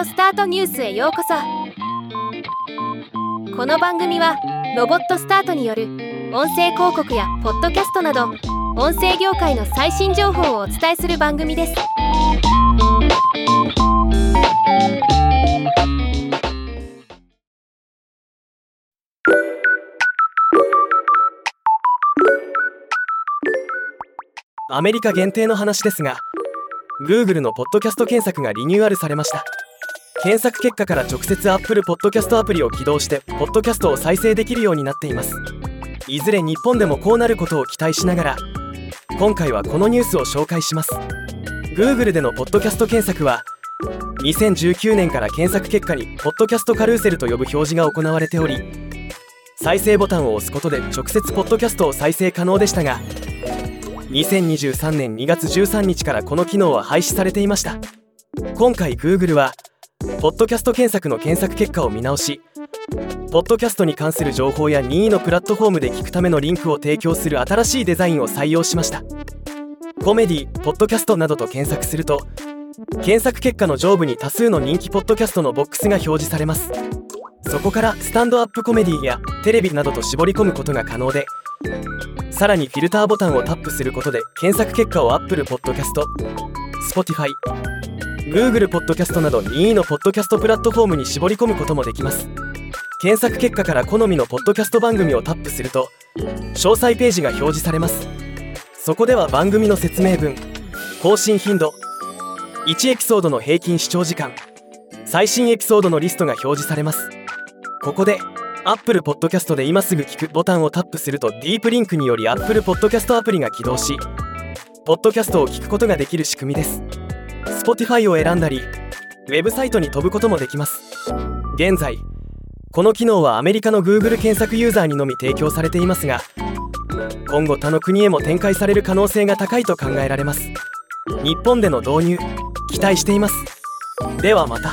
オスタートニュースへようこそ。この番組はロボットスタートによる音声広告やポッドキャストなど音声業界の最新情報をお伝えする番組です。アメリカ限定の話ですが Google のポッドキャスト検索がリニューアルされました。検索結果から直接 Apple Podcast アプリを起動してポッドキャストを再生できるようになっています。いずれ日本でもこうなることを期待しながら今回はこのニュースを紹介します。Google でのポッドキャスト検索は2019年から検索結果にポッドキャストカルーセルと呼ぶ表示が行われており再生ボタンを押すことで直接ポッドキャストを再生可能でしたが2023年2月13日からこの機能は廃止されていました。今回 Google はポッドキャスト検索の検索結果を見直しポッドキャストに関する情報や任意のプラットフォームで聞くためのリンクを提供する新しいデザインを採用しました。コメディポッドキャストなどと検索すると検索結果の上部に多数の人気ポッドキャストのボックスが表示されます。そこからスタンドアップコメディやテレビなどと絞り込むことが可能でさらにフィルターボタンをタップすることで検索結果を Apple Podcast、Spotify、Google Podcast など任意のポッドキャストプラットフォームに絞り込むこともできます。検索結果から好みのポッドキャスト番組をタップすると詳細ページが表示されます。そこでは番組の説明文更新頻度1エピソードの平均視聴時間最新エピソードのリストが表示されます。ここで Apple Podcast で今すぐ聞くボタンをタップするとディープリンクにより Apple Podcast アプリが起動しポッドキャストを聞くことができる仕組みです。Spotify を選んだりウェブサイトに飛ぶこともできます。現在この機能はアメリカの Google 検索ユーザーにのみ提供されていますが今後他の国へも展開される可能性が高いと考えられます。日本での導入期待しています。ではまた。